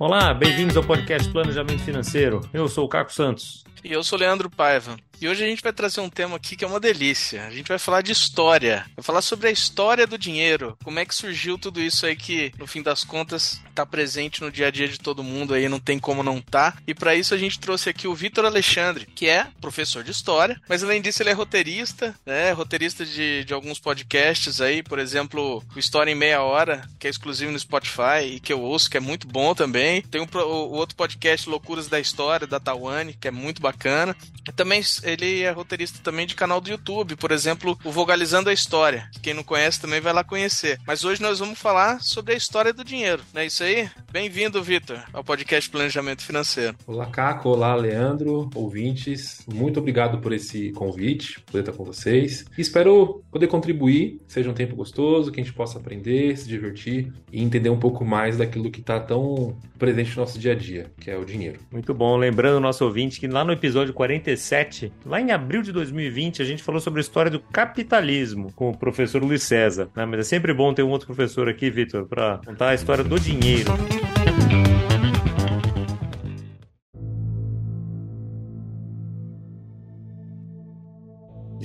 Olá, bem-vindos ao podcast Planejamento Financeiro. Eu sou o Caco Santos. E eu sou Leandro Paiva. E hoje a gente vai trazer um tema aqui que é uma delícia. A gente vai falar de história. Vai falar sobre a história do dinheiro. Como é que surgiu tudo isso aí que, no fim das contas, está presente no dia a dia de todo mundo aí, não tem como não tá. E para isso a gente trouxe aqui o Vitor Alexandre, que é professor de história, mas além disso ele é roteirista, né? Roteirista de, de alguns podcasts aí, por exemplo, o História em Meia Hora, que é exclusivo no Spotify e que eu ouço, que é muito bom também. Tem o, o outro podcast Loucuras da História, da Tawane, que é muito bacana. E também ele é roteirista também de canal do YouTube, por exemplo, o Vogalizando a História. Que quem não conhece também vai lá conhecer. Mas hoje nós vamos falar sobre a história do dinheiro, não é isso aí? Bem-vindo, Vitor, ao podcast Planejamento Financeiro. Olá, Caco. Olá, Leandro, ouvintes. Muito obrigado por esse convite, poder estar com vocês. Espero poder contribuir, seja um tempo gostoso, que a gente possa aprender, se divertir e entender um pouco mais daquilo que está tão presente no nosso dia a dia, que é o dinheiro. Muito bom. Lembrando o nosso ouvinte que lá no episódio 47, lá em abril de 2020, a gente falou sobre a história do capitalismo com o professor Luiz César. Né? Mas é sempre bom ter um outro professor aqui, Vitor, para contar a história do dinheiro.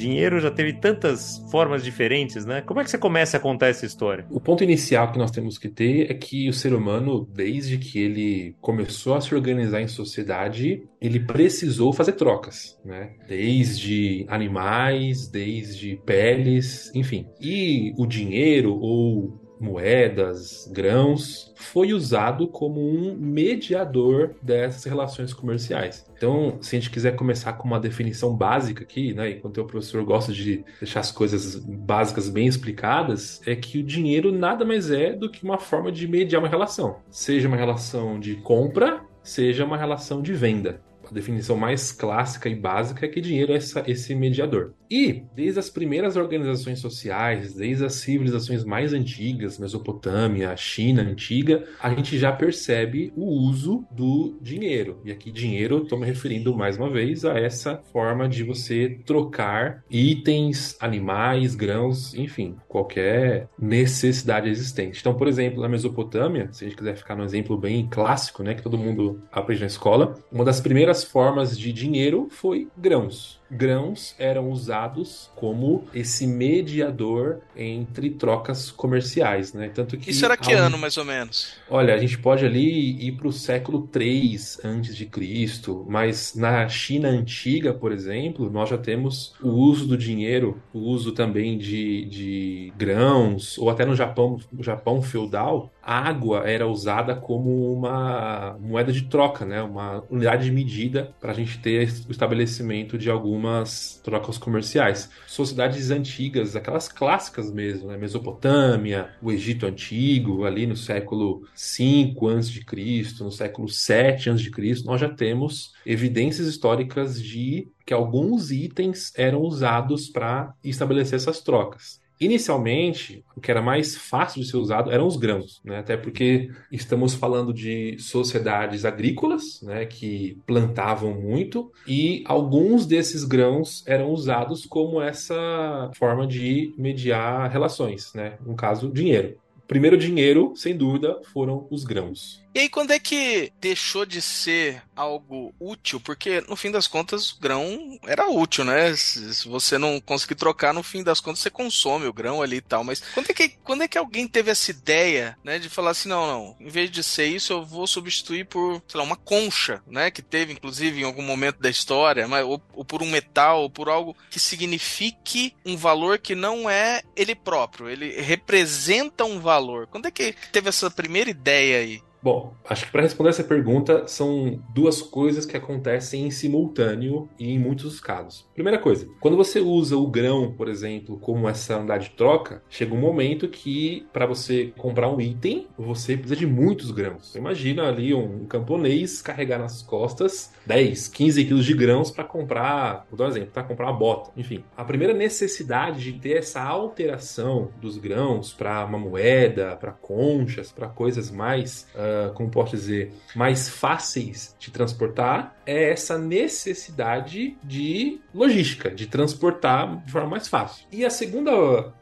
Dinheiro já teve tantas formas diferentes, né? Como é que você começa a contar essa história? O ponto inicial que nós temos que ter é que o ser humano, desde que ele começou a se organizar em sociedade, ele precisou fazer trocas, né? Desde animais, desde peles, enfim. E o dinheiro ou moedas, grãos, foi usado como um mediador dessas relações comerciais. Então, se a gente quiser começar com uma definição básica aqui, né, enquanto o professor gosta de deixar as coisas básicas bem explicadas, é que o dinheiro nada mais é do que uma forma de mediar uma relação, seja uma relação de compra, seja uma relação de venda definição mais clássica e básica é que dinheiro é essa, esse mediador. E, desde as primeiras organizações sociais, desde as civilizações mais antigas, Mesopotâmia, China antiga, a gente já percebe o uso do dinheiro. E aqui, dinheiro, estou me referindo mais uma vez a essa forma de você trocar itens, animais, grãos, enfim, qualquer necessidade existente. Então, por exemplo, na Mesopotâmia, se a gente quiser ficar num exemplo bem clássico, né, que todo mundo aprende na escola, uma das primeiras formas de dinheiro foi grãos grãos eram usados como esse mediador entre trocas comerciais, né? Tanto que Isso era que ano, mais ou menos? Olha, a gente pode ali ir para o século 3 antes de Cristo, mas na China antiga, por exemplo, nós já temos o uso do dinheiro, o uso também de, de grãos, ou até no Japão, no Japão feudal, a água era usada como uma moeda de troca, né? Uma unidade de medida para a gente ter o estabelecimento de alguma algumas trocas comerciais. Sociedades antigas, aquelas clássicas mesmo, né? Mesopotâmia, o Egito Antigo, ali no século V a.C., no século VII a.C., nós já temos evidências históricas de que alguns itens eram usados para estabelecer essas trocas. Inicialmente, o que era mais fácil de ser usado eram os grãos, né? até porque estamos falando de sociedades agrícolas né? que plantavam muito e alguns desses grãos eram usados como essa forma de mediar relações, né? no caso, dinheiro. O primeiro dinheiro, sem dúvida, foram os grãos. E aí, quando é que deixou de ser algo útil? Porque, no fim das contas, o grão era útil, né? Se, você não conseguir trocar, no fim das contas, você consome o grão ali e tal. Mas quando é que, quando é que alguém teve essa ideia, né? De falar assim, não, não, em vez de ser isso, eu vou substituir por, sei lá, uma concha, né? Que teve, inclusive, em algum momento da história, mas, ou, ou por um metal, ou por algo que signifique um valor que não é ele próprio. Ele representa um valor. Quando é que teve essa primeira ideia aí? Bom, acho que para responder essa pergunta são duas coisas que acontecem em simultâneo e em muitos casos. Primeira coisa, quando você usa o grão, por exemplo, como essa unidade de troca, chega um momento que para você comprar um item, você precisa de muitos grãos. imagina ali um camponês carregar nas costas 10, 15 quilos de grãos para comprar, vou dar um exemplo, para comprar uma bota. Enfim, a primeira necessidade de ter essa alteração dos grãos para uma moeda, para conchas, para coisas mais uh, uh, como posso dizer, mais fáceis de transportar é essa necessidade de logística, de transportar de forma mais fácil. E a segunda,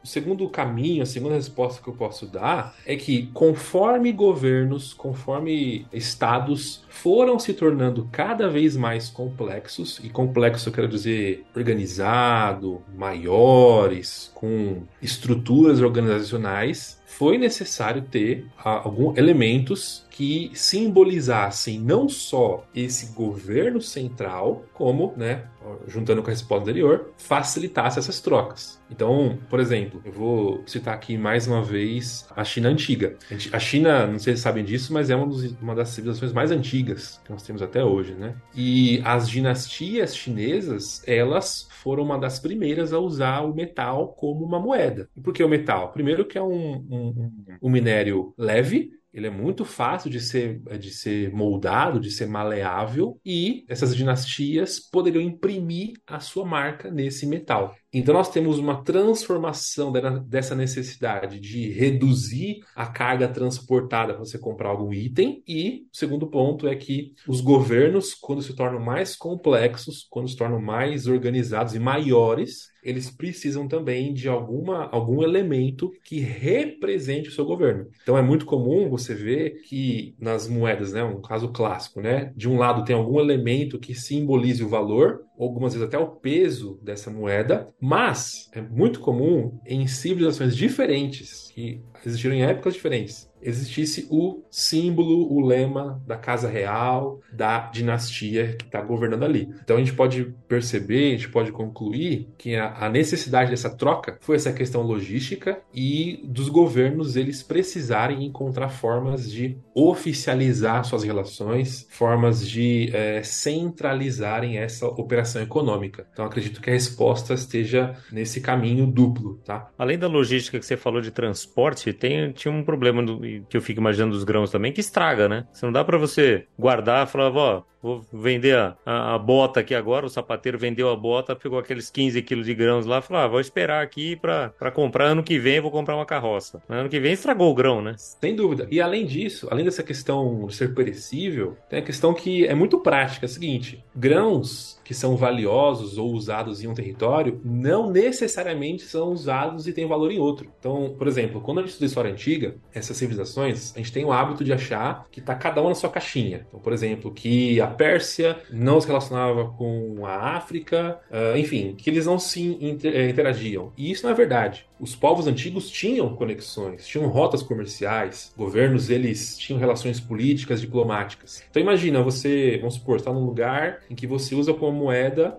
o segundo caminho, a segunda resposta que eu posso dar é que conforme governos, conforme estados foram se tornando cada vez mais complexos, e complexo eu quero dizer organizado, maiores, com estruturas organizacionais, foi necessário ter alguns elementos que simbolizassem não só esse governo central, como, né, juntando com a resposta anterior, facilitasse essas trocas. Então, por exemplo, eu vou citar aqui mais uma vez a China antiga. A China, não sei se sabem disso, mas é uma, dos, uma das civilizações mais antigas que nós temos até hoje, né? E as dinastias chinesas, elas foram uma das primeiras a usar o metal como uma moeda. E por que o metal? Primeiro que é um, um, um minério leve, ele é muito fácil de ser, de ser moldado, de ser maleável, e essas dinastias poderiam imprimir a sua marca nesse metal. Então, nós temos uma transformação dessa necessidade de reduzir a carga transportada para você comprar algum item. E o segundo ponto é que os governos, quando se tornam mais complexos, quando se tornam mais organizados e maiores, eles precisam também de alguma, algum elemento que represente o seu governo. Então é muito comum você ver que nas moedas, né, um caso clássico, né, de um lado tem algum elemento que simbolize o valor, algumas vezes até o peso dessa moeda, mas é muito comum em civilizações diferentes, que existiram em épocas diferentes, existisse o símbolo, o lema da casa real, da dinastia que está governando ali. Então a gente pode perceber, a gente pode concluir que a, necessidade dessa troca foi essa questão logística e dos governos eles precisarem encontrar formas de oficializar suas relações, formas de é, centralizarem essa operação econômica. Então acredito que a resposta esteja nesse caminho duplo, tá? Além da logística que você falou de transporte, tem, tinha um problema do, que eu fico imaginando dos grãos também, que estraga, né? Você não dá para você guardar e falar, ó, vou vender a, a, a, bota aqui agora, o sapateiro vendeu a bota, pegou aqueles 15 quilos de grãos lá, falou, ah, vou esperar aqui para comprar ano que vem, vou comprar uma carroça. Ano que vem estragou o grão, né? Sem dúvida. E além disso, além dessa questão de ser perecível, tem a questão que é muito prática, é a seguinte, grãos que são valiosos ou usados em um território não necessariamente são usados e têm valor em outro. Então, por exemplo, quando a gente estuda história antiga, essas civilizações, a gente tem o hábito de achar que está cada uma na sua caixinha. Então, por exemplo, que a Pérsia não se relacionava com a África, uh, enfim, que eles não se eh, interagiam. E isso não é verdade. Os povos antigos tinham conexões, tinham rotas comerciais, governos eles tinham relações políticas, diplomáticas. Então imagina você, vamos supor, está num lugar em que você usa como moeda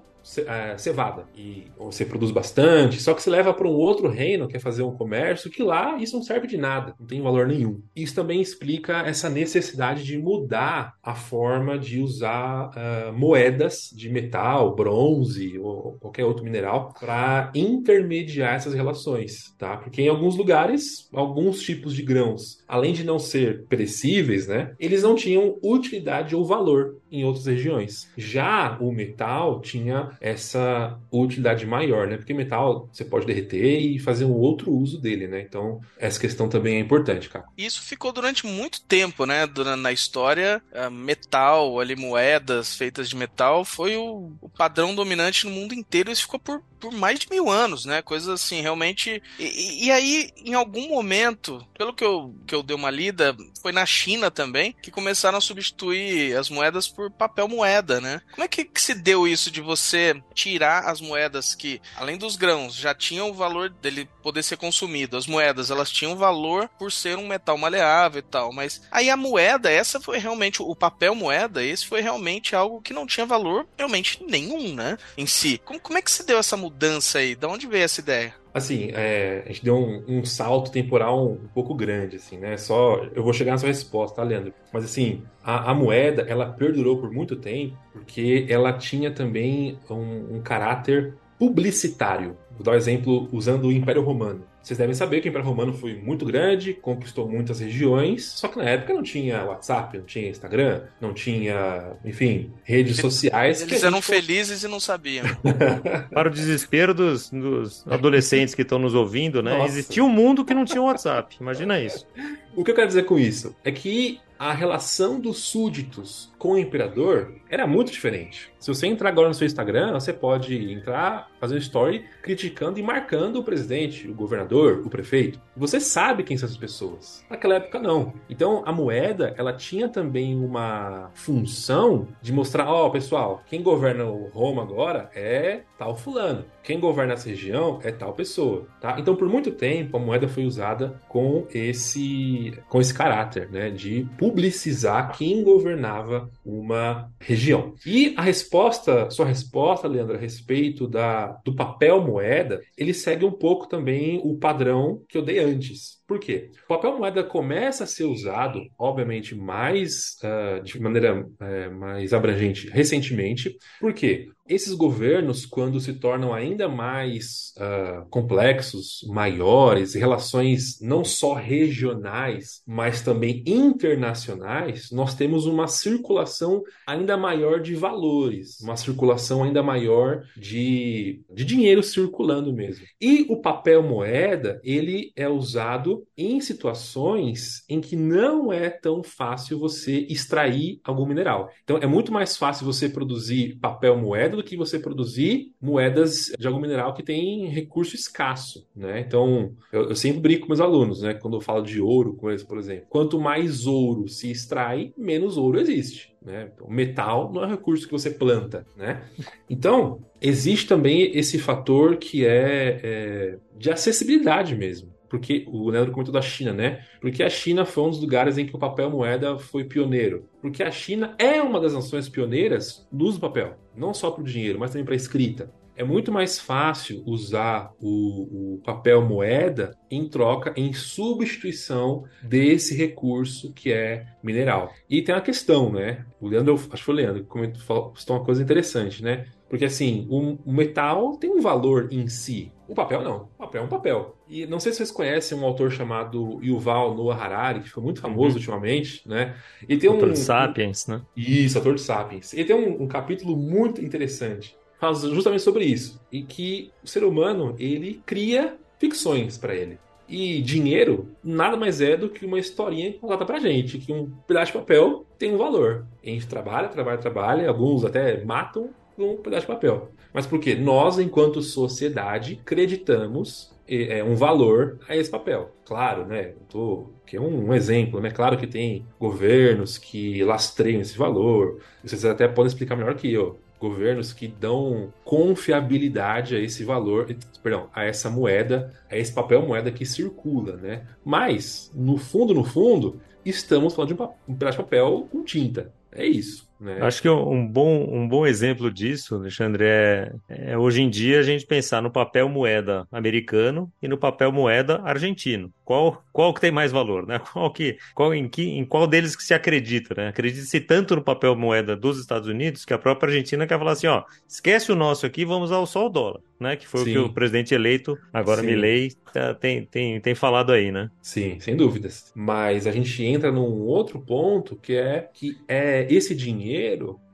cevada e você produz bastante, só que você leva para um outro reino, quer fazer um comércio, que lá isso não serve de nada, não tem valor nenhum. Isso também explica essa necessidade de mudar a forma de usar uh, moedas de metal, bronze ou qualquer outro mineral para intermediar essas relações, tá? Porque em alguns lugares, alguns tipos de grãos, além de não ser perecíveis, né, eles não tinham utilidade ou valor em outras regiões. Já o metal tinha essa utilidade maior, né? Porque metal você pode derreter e fazer um outro uso dele, né? Então, essa questão também é importante, cara. Isso ficou durante muito tempo, né? Na história, metal, ali, moedas feitas de metal foi o, o padrão dominante no mundo inteiro. Isso ficou por, por mais de mil anos, né? Coisas assim, realmente. E, e, aí, em algum momento, pelo que eu, que eu dei uma lida, foi na China também, que começaram a substituir as moedas por papel moeda, né? Como é que, que se deu isso de você tirar as moedas que, além dos grãos, já tinham o valor dele poder ser consumido. As moedas, elas tinham valor por ser um metal maleável e tal, mas aí a moeda, essa foi realmente o papel moeda, esse foi realmente algo que não tinha valor realmente nenhum, né, em si. Como, como é que se deu essa mudança aí? De onde veio essa ideia? Assim, é, a gente deu um, um, salto temporal um, pouco grande, assim, né? Só eu vou chegar na sua resposta, tá, Leandro? Mas assim, a, a moeda ela perdurou por muito tempo porque ela tinha também um, um caráter publicitário. Vou dar um exemplo usando o Império Romano. Vocês devem saber que o Império Romano foi muito grande, conquistou muitas regiões, só que na época não tinha WhatsApp, não tinha Instagram, não tinha, enfim, redes sociais. Eles eram felizes e não sabiam. Para o desespero dos, dos adolescentes que estão nos ouvindo, né? Nossa. Existia um mundo que não tinha WhatsApp. Imagina isso. O que eu quero dizer com isso é que a relação dos súditos com o imperador era muito diferente. Se você entrar agora no seu Instagram, você pode entrar, fazer um story criticando e marcando o presidente, o governador, o prefeito. Você sabe quem são essas pessoas. Naquela época não. Então a moeda, ela tinha também uma função de mostrar, ó, oh, pessoal, quem governa o Roma agora é tal fulano. Quem governa essa região é tal pessoa, tá? Então por muito tempo a moeda foi usada com esse com esse caráter, né, de publicizar quem governava uma região. E a resposta, sua resposta, Leandro, a respeito da, do papel moeda, ele segue um pouco também o padrão que eu dei antes. Por quê? O papel moeda começa a ser usado, obviamente, mais uh, de maneira uh, mais abrangente recentemente. Por quê? Esses governos, quando se tornam ainda mais uh, complexos, maiores, relações não só regionais, mas também internacionais, nós temos uma circulação ainda maior de valores, uma circulação ainda maior de, de dinheiro circulando mesmo. E o papel moeda, ele é usado em situações em que não é tão fácil você extrair algum mineral. Então, é muito mais fácil você produzir papel moeda do que você produzir moedas de algum mineral que tem recurso escasso, né? Então, eu, eu sempre brinco com meus alunos, né? Quando eu falo de ouro com eles, por exemplo. Quanto mais ouro se extrai, menos ouro existe. Né? O metal não é um recurso que você planta, né? Então, existe também esse fator que é, é de acessibilidade mesmo porque o Leandro comentou da China, né? Porque a China foi um dos lugares em que o papel moeda foi pioneiro. Porque a China é uma das nações pioneiras no uso do papel, não só para o dinheiro, mas também para a escrita. É muito mais fácil usar o, o, papel moeda em troca, em substituição desse recurso que é mineral. E tem uma questão, né? O Leandro, acho que foi o Leandro que comentou, falou uma coisa interessante, né? Porque assim, o, o metal tem um valor em si. O papel não. O papel é um papel. E não sei se vocês conhecem um autor chamado Yuval Noah Harari, que foi muito famoso uhum. ultimamente, né? E tem autor um, de Sapiens, né? Isso, autor de Sapiens. E tem um, um capítulo muito interessante. Fala justamente sobre isso. E que o ser humano, ele cria ficções para ele. E dinheiro nada mais é do que uma historinha contada pra gente, que um pedaço de papel tem um valor. A gente trabalha, trabalha, trabalha, alguns até matam um pedaço de papel. Mas por quê? Nós, enquanto sociedade, acreditamos é, um valor a esse papel. Claro, né? Tô, que é um, um, exemplo, né? Claro que tem governos que lastreiam esse valor. Vocês até podem explicar melhor que eu. Governos que dão confiabilidade a esse valor, perdão, a essa moeda, a esse papel moeda que circula, né? Mas, no fundo, no fundo, estamos falando de um, um pedaço de papel com tinta. É isso. Né? Acho que um bom, um bom exemplo disso, Alexandre, é, é, hoje em dia a gente pensar no papel moeda americano e no papel moeda argentino. Qual, qual que tem mais valor, né? Qual que, qual, em, que, em qual deles que se acredita, né? Acredita-se tanto no papel moeda dos Estados Unidos que a própria Argentina quer falar assim, ó, esquece o nosso aqui, vamos usar só o dólar, né? Que foi Sim. o que o presidente eleito, agora Sim. Milley, tá, tem, tem, tem falado aí, né? Sim, sem dúvidas. Mas a gente entra num outro ponto que é que é esse dinheiro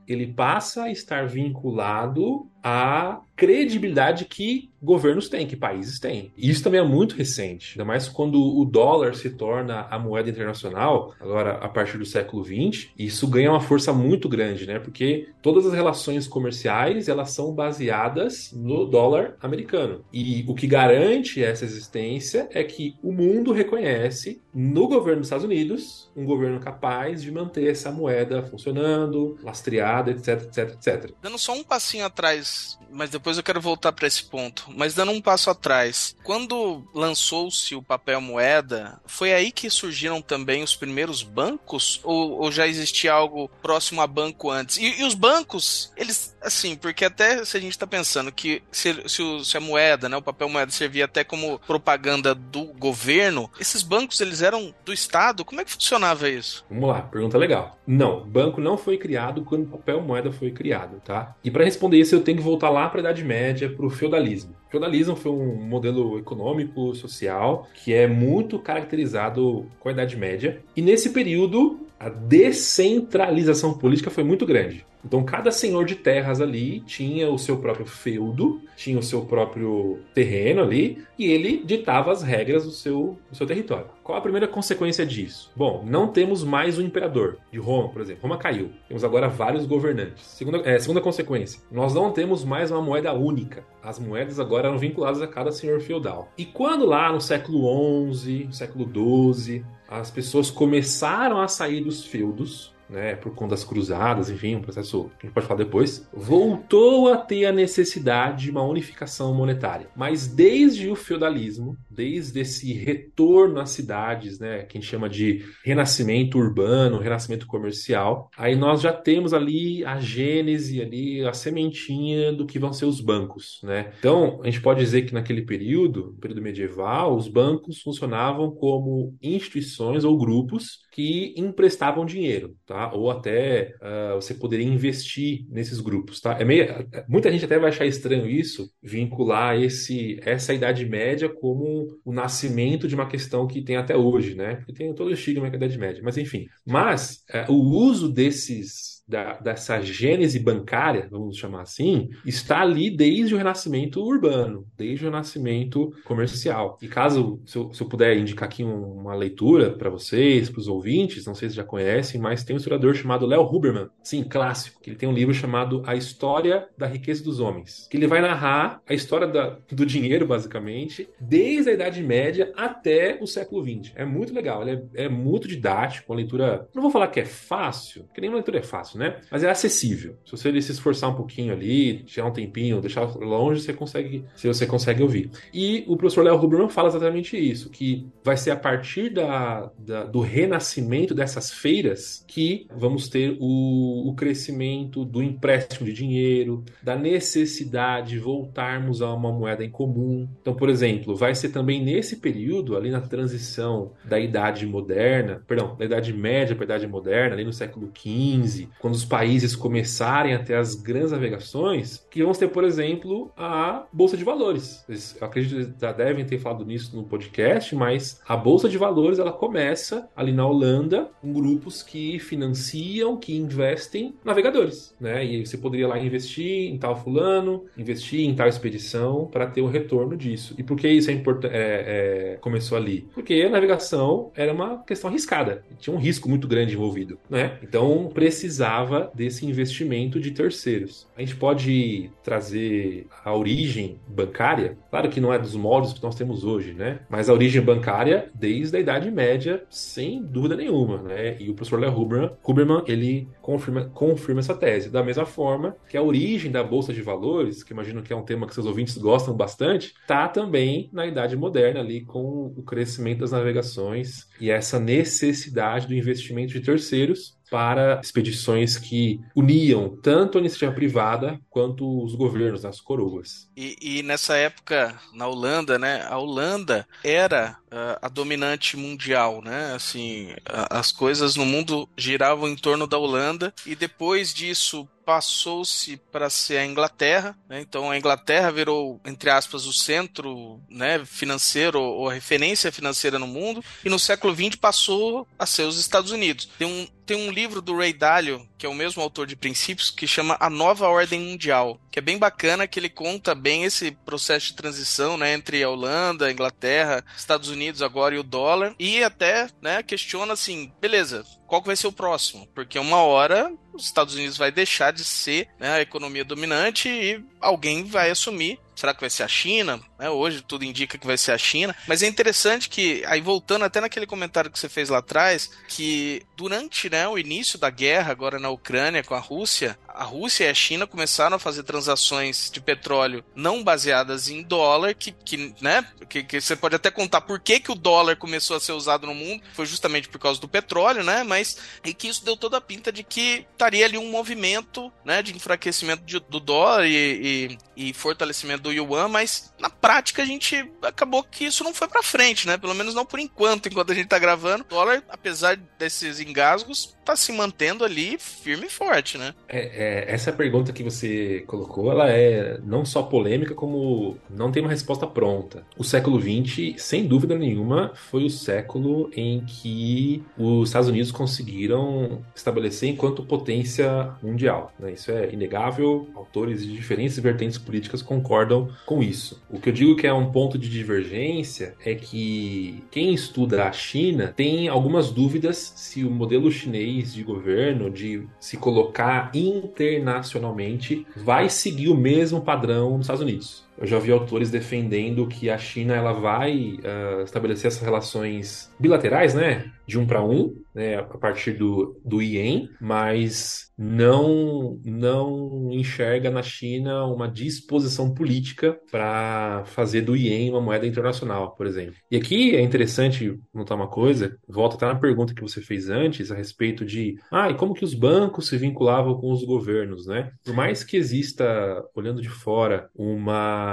ele passa a estar vinculado à credibilidade que governos têm, que países têm. E isso também é muito recente, ainda mais quando o dólar se torna a moeda internacional, agora a partir do século XX, isso ganha uma força muito grande, né? Porque todas as relações comerciais, elas são baseadas no dólar americano. E o que garante essa existência é que o mundo reconhece no governo dos Estados Unidos um governo capaz de manter essa moeda funcionando, lastreada, etc, etc, etc. Dando só um passinho atrás, mas depois eu quero voltar para esse ponto mas dando um passo atrás, quando lançou-se o papel moeda, foi aí que surgiram também os primeiros bancos? Ou, ou já existia algo próximo a banco antes? E, e, os bancos, eles, assim, porque até se a gente está pensando que se, se, se, a moeda, né, o papel moeda servia até como propaganda do governo, esses bancos, eles eram do Estado? Como é que funcionava isso? Vamos lá, pergunta legal. Não, banco não foi criado quando o papel moeda foi criado, tá? E para responder isso, eu tenho que voltar lá para a Idade Média, para o feudalismo. O feudalismo foi um modelo econômico, social, que é muito caracterizado com a Idade Média. E nesse período, a descentralização política foi muito grande. Então, cada senhor de terras ali tinha o seu próprio feudo, tinha o seu próprio terreno ali, e ele ditava as regras do seu, do seu território. Qual a primeira consequência disso? Bom, não temos mais o imperador de Roma, por exemplo. Roma caiu. Temos agora vários governantes. Segunda, é, segunda consequência, nós não temos mais uma moeda única. As moedas agora eram vinculadas a cada senhor feudal. E quando lá no século XI, século XII, as pessoas começaram a sair dos feudos, né, por conta das cruzadas, enfim, um processo que a gente pode falar depois, voltou a ter a necessidade de uma unificação monetária. Mas desde o feudalismo, desde esse retorno às cidades, né, que a gente chama de renascimento urbano, renascimento comercial, aí nós já temos ali a gênese, ali a sementinha do que vão ser os bancos, né? Então, a gente pode dizer que naquele período, período medieval, os bancos funcionavam como instituições ou grupos que emprestavam dinheiro, tá? Ou até uh, você poderia investir nesses grupos, tá? É meio, muita gente até vai achar estranho isso, vincular esse essa idade média como o nascimento de uma questão que tem até hoje, né? Porque tem todo o estigma da idade média, mas enfim. Mas uh, o uso desses da, dessa gênese bancária, vamos chamar assim, está ali desde o renascimento urbano, desde o renascimento comercial. E caso, se eu, se eu puder indicar aqui uma leitura para vocês, para os ouvintes, não sei se já conhecem, mas tem um historiador chamado Léo Huberman, sim, clássico, que ele tem um livro chamado A História da Riqueza dos Homens, que ele vai narrar a história da, do dinheiro, basicamente, desde a Idade Média até o século XX. É muito legal, ele é, é muito didático, uma leitura, não vou falar que é fácil, porque nenhuma leitura é fácil, né? Mas é acessível. Se você se esforçar um pouquinho ali, tirar um tempinho, deixar longe, você consegue, se você consegue ouvir. E o professor Léo Huberman fala exatamente isso, que vai ser a partir da, da, do renascimento dessas feiras que vamos ter o, o crescimento do empréstimo de dinheiro, da necessidade de voltarmos a uma moeda em comum. Então, por exemplo, vai ser também nesse período, ali na transição da Idade Moderna, perdão, da Idade Média para a Idade Moderna, ali no século XV, quando quando os países começarem a ter as grandes navegações, que vamos ter, por exemplo, a Bolsa de Valores. Eu acredito que já devem ter falado nisso no podcast, mas a Bolsa de Valores ela começa ali na Holanda com grupos que financiam, que investem navegadores, né? E você poderia lá investir em tal fulano, investir em tal expedição para ter o um retorno disso. E por que isso é importante? É, é, começou ali? Porque a navegação era uma questão arriscada, tinha um risco muito grande envolvido, né? Então precisava precisava desse investimento de terceiros. A gente pode trazer a origem bancária, claro que não é dos moldes que nós temos hoje, né? Mas a origem bancária desde a Idade Média, sem dúvida nenhuma, né? E o professor Léo Huberman, Huberman ele confirma, confirma essa tese. Da mesma forma que a origem da Bolsa de Valores, que imagino que é um tema que seus ouvintes gostam bastante, tá também na Idade Moderna ali com o crescimento das navegações e essa necessidade do investimento de terceiros para expedições que uniam tanto a iniciativa privada quanto os governos, as coroas. E, e nessa época, na Holanda, né, a Holanda era uh, a dominante mundial, né? Assim, a, as coisas no mundo giravam em torno da Holanda e depois disso passou-se para ser a Inglaterra, né? então a Inglaterra virou, entre aspas, o centro né, financeiro ou a referência financeira no mundo, e no século XX passou a ser os Estados Unidos. Tem um, tem um livro do Ray Dalio, que é o mesmo autor de Princípios, que chama A Nova Ordem Mundial, que é bem bacana, que ele conta bem esse processo de transição né, entre a Holanda, a Inglaterra, Estados Unidos agora e o dólar, e até né, questiona assim, beleza, qual vai ser o próximo? Porque uma hora os Estados Unidos vai deixar de ser né, a economia dominante e alguém vai assumir. Será que vai ser a China? É, hoje tudo indica que vai ser a China. Mas é interessante que, aí voltando até naquele comentário que você fez lá atrás, que durante né, o início da guerra, agora na Ucrânia com a Rússia, a Rússia e a China começaram a fazer transações de petróleo não baseadas em dólar, que, que né, que, que, você pode até contar por que, que o dólar começou a ser usado no mundo, foi justamente por causa do petróleo, né, mas e que isso deu toda a pinta de que estaria ali um movimento, né, de enfraquecimento de, do dólar e, e, e, fortalecimento do yuan, mas na prática a gente acabou que isso não foi para frente, né? Pelo menos não por enquanto, enquanto a gente tá gravando. O dólar, apesar desses engasgos, tá se mantendo ali firme e forte, né? É, é, essa pergunta que você colocou, ela é não só polêmica, como não tem uma resposta pronta. O século XX, sem dúvida nenhuma, foi o século em que os Estados Unidos conseguiram estabelecer enquanto potência mundial. Né? Isso é inegável, autores de diferentes vertentes políticas concordam com isso. O que eu digo que é um ponto de divergência é que quem estuda a China tem algumas dúvidas se o modelo chinês de governo, de se colocar internacionalmente, vai seguir o mesmo padrão dos Estados Unidos. Eu já vi autores defendendo que a China ela vai uh, estabelecer essas relações bilaterais, né, de um para um, né, a partir do, do ien, mas não não enxerga na China uma disposição política para fazer do ien uma moeda internacional, por exemplo. E aqui é interessante notar uma coisa, volta até na pergunta que você fez antes a respeito de, ah, e como que os bancos se vinculavam com os governos, né? Por mais que exista, olhando de fora, uma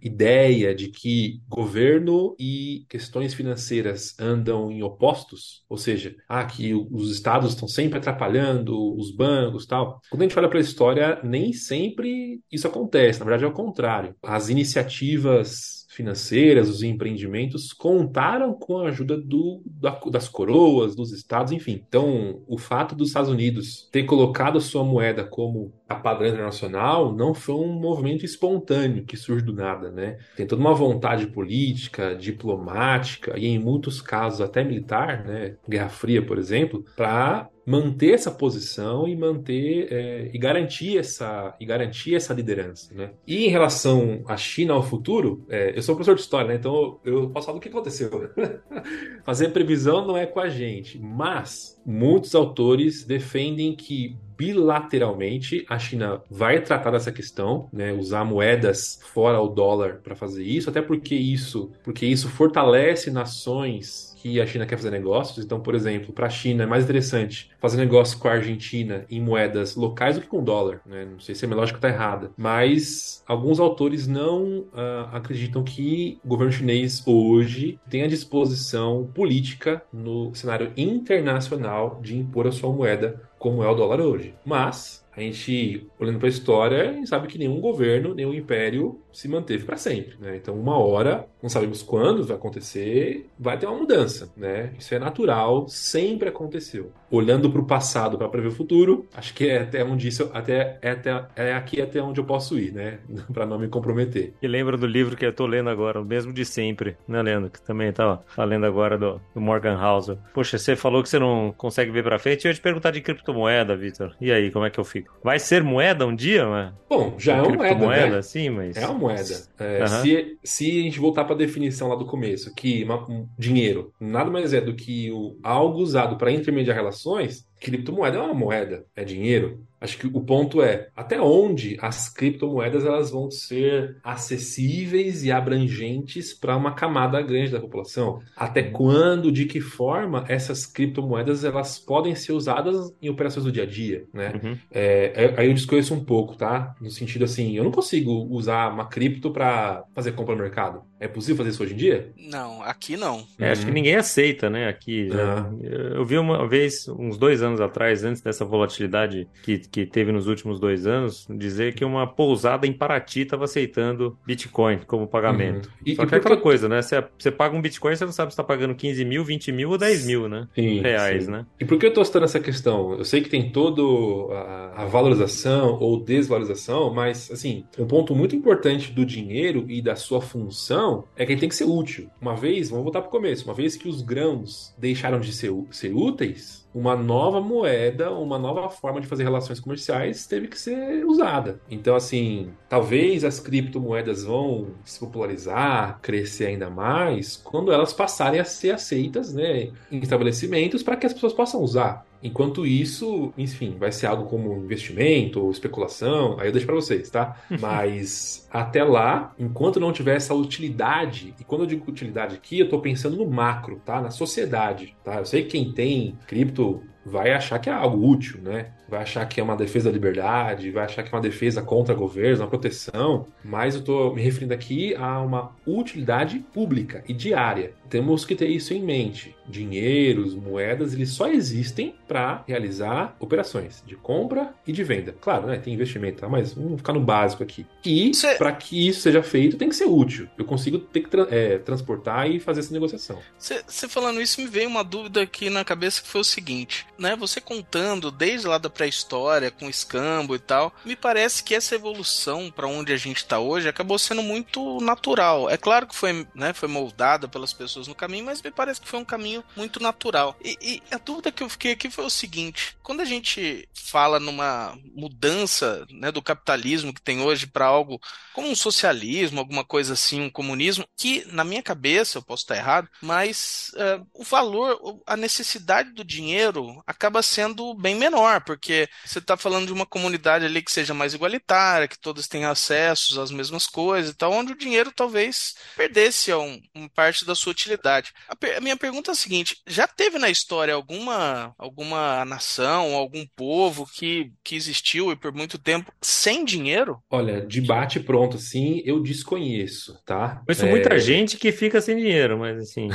ideia de que governo e questões financeiras andam em opostos, ou seja, ah, que os estados estão sempre atrapalhando os bancos tal. Quando a gente olha para a história, nem sempre isso acontece, na verdade é o contrário. As iniciativas financeiras, os empreendimentos contaram com a ajuda do, da, das coroas, dos estados, enfim. Então, o fato dos Estados Unidos ter colocado a sua moeda como a padrão internacional não foi um movimento espontâneo que surge do nada, né? Tem toda uma vontade política, diplomática e em muitos casos até militar, né? Guerra Fria, por exemplo, para manter essa posição e manter é, e garantir essa e garantir essa liderança, né? E em relação à China ao futuro, é, eu sou professor de história, né? Então eu posso falar do que aconteceu. Fazer previsão não é com a gente, mas muitos autores defendem que bilateralmente a China vai tratar dessa questão, né, usar moedas fora o dólar para fazer isso, até porque isso, porque isso fortalece nações que a China quer fazer negócios. Então, por exemplo, para a China é mais interessante fazer negócio com a Argentina em moedas locais do que com dólar. Né? Não sei se a minha lógica está errada, mas alguns autores não uh, acreditam que o governo chinês hoje tenha disposição política no cenário internacional de impor a sua moeda como é o dólar hoje. Mas a gente, olhando para a história, sabe que nenhum governo, nenhum império se manteve para sempre. Né? Então, uma hora, não sabemos quando vai acontecer, vai ter uma mudança. Né? Isso é natural, sempre aconteceu. Olhando para o passado para prever o futuro, acho que é até onde isso, até, é, até, é aqui até onde eu posso ir, né? para não me comprometer. E lembra do livro que eu estou lendo agora, o mesmo de sempre, né, Leandro? Que também tá, tá lendo agora do, do Morgan Housel. Poxa, você falou que você não consegue ver para frente. Eu ia te perguntar de criptomoeda, Vitor. E aí, como é que eu fico? Vai ser moeda um dia, mano? Bom, já é uma moeda, moeda, né? sim, mas... É uma moeda. É, uhum. se, se a gente voltar para a definição lá do começo, que uma, um dinheiro nada mais é do que o, algo usado para intermediar relações, criptomoeda é uma moeda, é dinheiro. Acho que o ponto é até onde as criptomoedas elas vão ser acessíveis e abrangentes para uma camada grande da população. Até quando, de que forma essas criptomoedas elas podem ser usadas em operações do dia a dia, né? Uhum. É, é aí eu desconheço um pouco, tá? No sentido assim, eu não consigo usar uma cripto para fazer compra no mercado. É possível fazer isso hoje em dia? Não, aqui não. É, acho que uhum. ninguém aceita, né? Aqui. Uhum. Eu vi uma vez, uns dois anos atrás, antes dessa volatilidade que que teve nos últimos dois anos, dizer que uma pousada em Paraty estava aceitando Bitcoin como pagamento. Uhum. E, Só que é aquela coisa, né? Você, você paga um Bitcoin, você não sabe se está pagando 15 mil, 20 mil ou 10 mil, né? Sim, Reais, sim. né? E por que eu estou citando essa questão? Eu sei que tem todo a, a valorização ou desvalorização, mas, assim, um ponto muito importante do dinheiro e da sua função é que ele tem que ser útil. Uma vez, vamos voltar para o começo, uma vez que os grãos deixaram de ser, ser úteis, uma nova moeda, uma nova forma de fazer relações comerciais teve que ser usada. Então, assim, talvez as criptomoedas vão se popularizar, crescer ainda mais, quando elas passarem a ser aceitas né, em estabelecimentos para que as pessoas possam usar. Enquanto isso, enfim, vai ser algo como investimento ou especulação, aí eu deixo para vocês, tá? Mas até lá, enquanto não tiver essa utilidade, e quando eu digo utilidade aqui, eu tô pensando no macro, tá? Na sociedade, tá? Eu sei que quem tem cripto vai achar que é algo útil, né? Vai achar que é uma defesa da liberdade, vai achar que é uma defesa contra governos, uma proteção, mas eu estou me referindo aqui a uma utilidade pública e diária. Temos que ter isso em mente. Dinheiros, moedas, eles só existem para realizar operações de compra e de venda. Claro, né? Tem investimento, tá? mas vamos ficar no básico aqui. E para que isso seja feito, tem que ser útil. Eu consigo ter que tra é, transportar e fazer essa negociação. Você falando isso, me veio uma dúvida aqui na cabeça que foi o seguinte: né? Você contando desde lá da pré-história, com escambo e tal, me parece que essa evolução para onde a gente está hoje acabou sendo muito natural. É claro que foi, né, foi moldada pelas pessoas no caminho, mas me parece que foi um caminho muito natural. E, e a dúvida que eu fiquei aqui foi o seguinte: quando a gente fala numa mudança né, do capitalismo que tem hoje para algo como um socialismo, alguma coisa assim, um comunismo, que na minha cabeça, eu posso estar errado, mas uh, o valor, a necessidade do dinheiro acaba sendo bem menor, porque você está falando de uma comunidade ali que seja mais igualitária, que todos tenham acesso às mesmas coisas e tal, onde o dinheiro talvez perdesse um, uma parte da sua utilidade. A, per, a, minha pergunta é a seguinte: já teve na história alguma, alguma nação, algum povo que, que existiu e por muito tempo sem dinheiro? Olha, debate pronto, sim, eu desconheço, tá? Conheço é... muita gente que fica sem dinheiro, mas assim,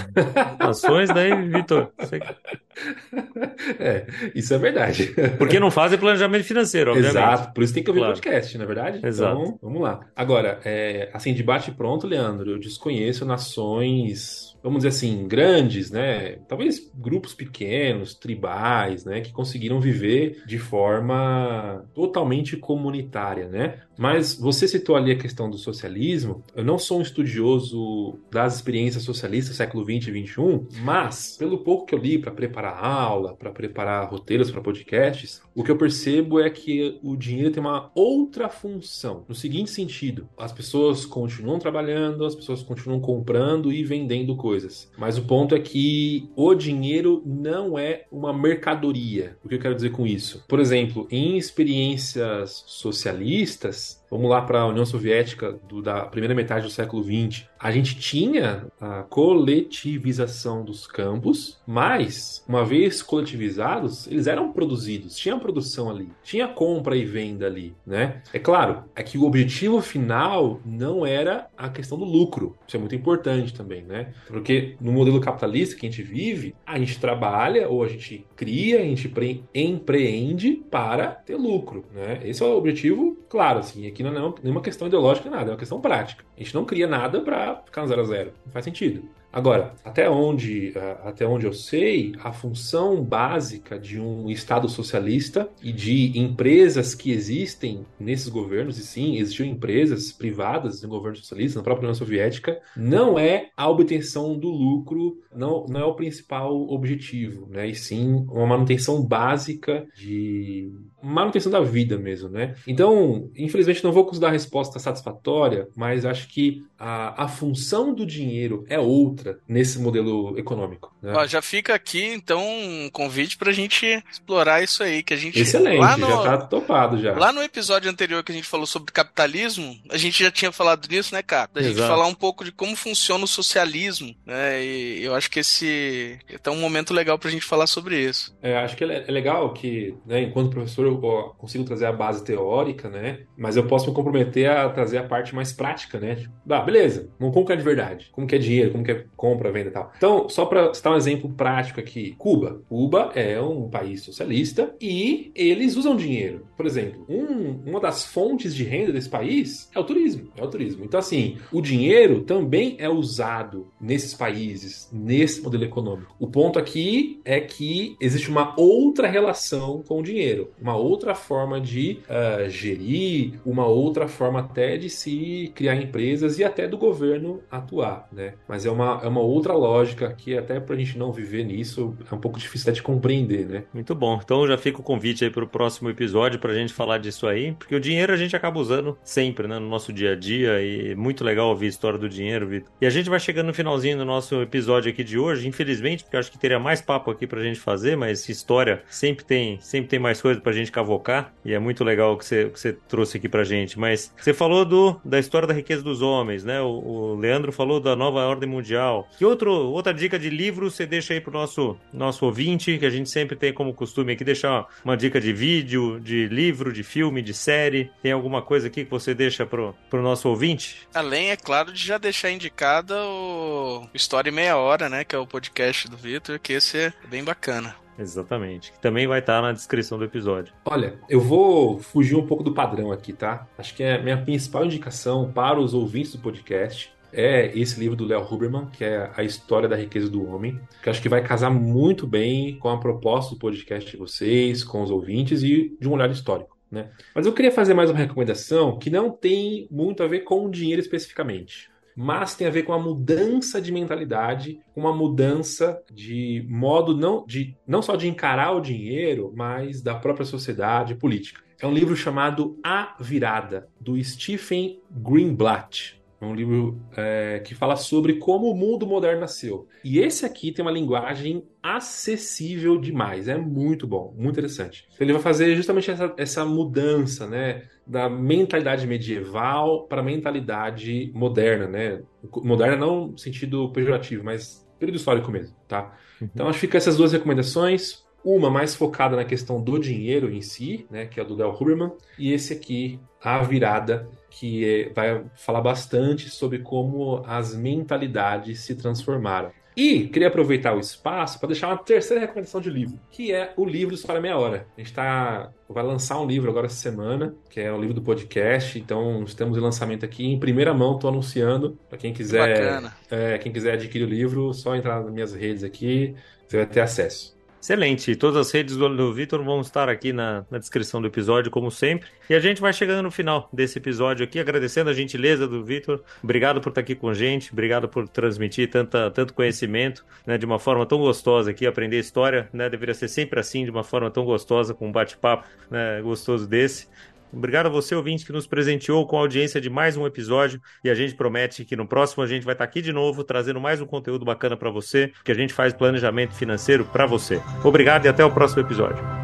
nações daí, Vitor. Você... É, isso é verdade. Porque não fazem planejamento financeiro, obviamente. Exato, por isso tem que ouvir claro. podcast, não é verdade? Exato. Então, vamos lá. Agora, é, assim, debate pronto, Leandro, eu desconheço nações vamos dizer assim, grandes, né? Talvez grupos pequenos, tribais, né? Que conseguiram viver de forma totalmente comunitária, né? Mas você citou ali a questão do socialismo. Eu não sou um estudioso das experiências socialistas século 20 e 21, mas pelo pouco que eu li para preparar aula, para preparar roteiros para podcasts, o que eu percebo é que o dinheiro tem uma outra função. No seguinte sentido, as pessoas continuam trabalhando, as pessoas continuam comprando e vendendo coisas. Mas o ponto é que o dinheiro não é uma mercadoria. O que eu quero dizer com isso? Por exemplo, em experiências socialistas, Vamos lá para a União Soviética do, da primeira metade do século XX. A gente tinha a coletivização dos campos, mas, uma vez coletivizados, eles eram produzidos, tinha produção ali, tinha compra e venda ali, né? É claro, é que o objetivo final não era a questão do lucro. Isso é muito importante também, né? Porque no modelo capitalista que a gente vive, a gente trabalha ou a gente cria, a gente empreende para ter lucro, né? Esse é o objetivo, claro, assim, aqui não é nenhuma questão ideológica, nada, é uma questão prática. A gente não cria nada para ficar no zero a zero. Não faz sentido. Agora, até onde, até onde eu sei, a função básica de um Estado socialista e de empresas que existem nesses governos, e sim, existiam empresas privadas no governo socialista, na própria União Soviética, não é a obtenção do lucro, não, não é o principal objetivo, né? E sim uma manutenção básica de manutenção da vida mesmo, né? Então, infelizmente não vou conseguir dar a resposta satisfatória, mas acho que a, a função do dinheiro é outra nesse modelo econômico. Né? Ó, já fica aqui, então, um convite pra gente explorar isso aí, que a gente... Excelente, no, já tá topado já. Lá no episódio anterior que a gente falou sobre capitalismo, a gente já tinha falado nisso, né, cara? Da gente falar um pouco de como funciona o socialismo, né? E eu acho que esse é tá um momento legal pra gente falar sobre isso. É, acho que é legal que, né, enquanto professor, eu consigo trazer a base teórica, né? Mas eu posso me comprometer a trazer a parte mais prática, né? Tipo, ah, beleza, vamos como que é de verdade? Como que é dinheiro? Como que é compra, venda e tal? Então, só para citar um exemplo prático aqui, Cuba. Cuba é um país socialista e eles usam dinheiro. Por exemplo, um, uma das fontes de renda desse país é o turismo. É o turismo. Então, assim, o dinheiro também é usado nesses países, nesse modelo econômico. O ponto aqui é que existe uma outra relação com o dinheiro, uma outra forma de uh, gerir, uma outra forma até de se criar empresas e até do governo atuar, né? Mas é uma, uma outra lógica que até pra gente não viver nisso é um pouco difícil de compreender, né? Muito bom. Então já fica o convite aí pro próximo episódio pra gente falar disso aí, porque o dinheiro a gente acaba usando sempre, né, no nosso dia a dia e é muito legal ouvir a história do dinheiro, Vitor. E a gente vai chegando no finalzinho do nosso episódio aqui de hoje, infelizmente, porque eu acho que teria mais papo aqui pra gente fazer, mas história sempre tem, sempre tem mais coisa pra gente cavocar e é muito legal o que você, que você trouxe aqui pra gente. Mas você falou do, da história da riqueza dos homens, né? O, o Leandro falou da nova ordem mundial. Que outro, outra dica de livro você deixa aí pro nosso, nosso ouvinte, que a gente sempre tem como costume aqui deixar uma dica de vídeo, de livro, de filme, de série. Tem alguma coisa aqui que você deixa pro, pro nosso ouvinte? Além, é claro, de já deixar indicada o História em Meia Hora, né? Que é o podcast do Vitor, que esse é bem bacana. Exatamente. Que também vai estar na descrição do episódio. Olha, eu vou fugir um pouco do padrão aqui, tá? Acho que é a minha principal indicação para os ouvintes do podcast é esse livro do Léo Huberman, que é A História da Riqueza do Homem, que acho que vai casar muito bem com a proposta do podcast de vocês, com os ouvintes e de um olhar histórico. Né? Mas eu queria fazer mais uma recomendação que não tem muito a ver com o dinheiro especificamente, mas tem a ver com a mudança de mentalidade, uma mudança de modo não, de, não só de encarar o dinheiro, mas da própria sociedade política. É um livro chamado A Virada, do Stephen Greenblatt. É um livro é, que fala sobre como o mundo moderno nasceu. E esse aqui tem uma linguagem acessível demais. É muito bom, muito interessante. Ele vai fazer justamente essa, essa mudança, né? Da mentalidade medieval para a mentalidade moderna, né? Moderna não no sentido pejorativo, mas período histórico mesmo, tá? Uhum. Então, acho que fica essas duas recomendações. Uma mais focada na questão do dinheiro em si, né, que é a do Del Huberman, e esse aqui, A Virada, que é, vai falar bastante sobre como as mentalidades se transformaram. E queria aproveitar o espaço para deixar uma terceira recomendação de livro, que é o livro História Meia Hora. A gente tá, vai lançar um livro agora essa semana, que é o livro do podcast. Então, estamos em lançamento aqui em primeira mão, estou anunciando. Para quem quiser, é, quem quiser adquirir o livro, só entrar nas minhas redes aqui, você vai ter acesso. Excelente. Todas as redes do, do Vitor vão estar aqui na, na, descrição do episódio, como sempre. E a gente vai chegando no final desse episódio aqui, agradecendo a gentileza do Vitor. Obrigado por estar aqui com a gente, obrigado por transmitir tanta, tanto conhecimento né, de uma forma tão gostosa aqui. Aprender história né, deveria ser sempre assim, de uma forma tão gostosa, com um bate-papo né, gostoso desse. Obrigado a você, ouvinte, que nos presenteou com a audiência de mais um episódio. E a gente promete que no próximo a gente vai estar aqui de novo, trazendo mais um conteúdo bacana para você, que a gente faz planejamento financeiro para você. Obrigado e até o próximo episódio.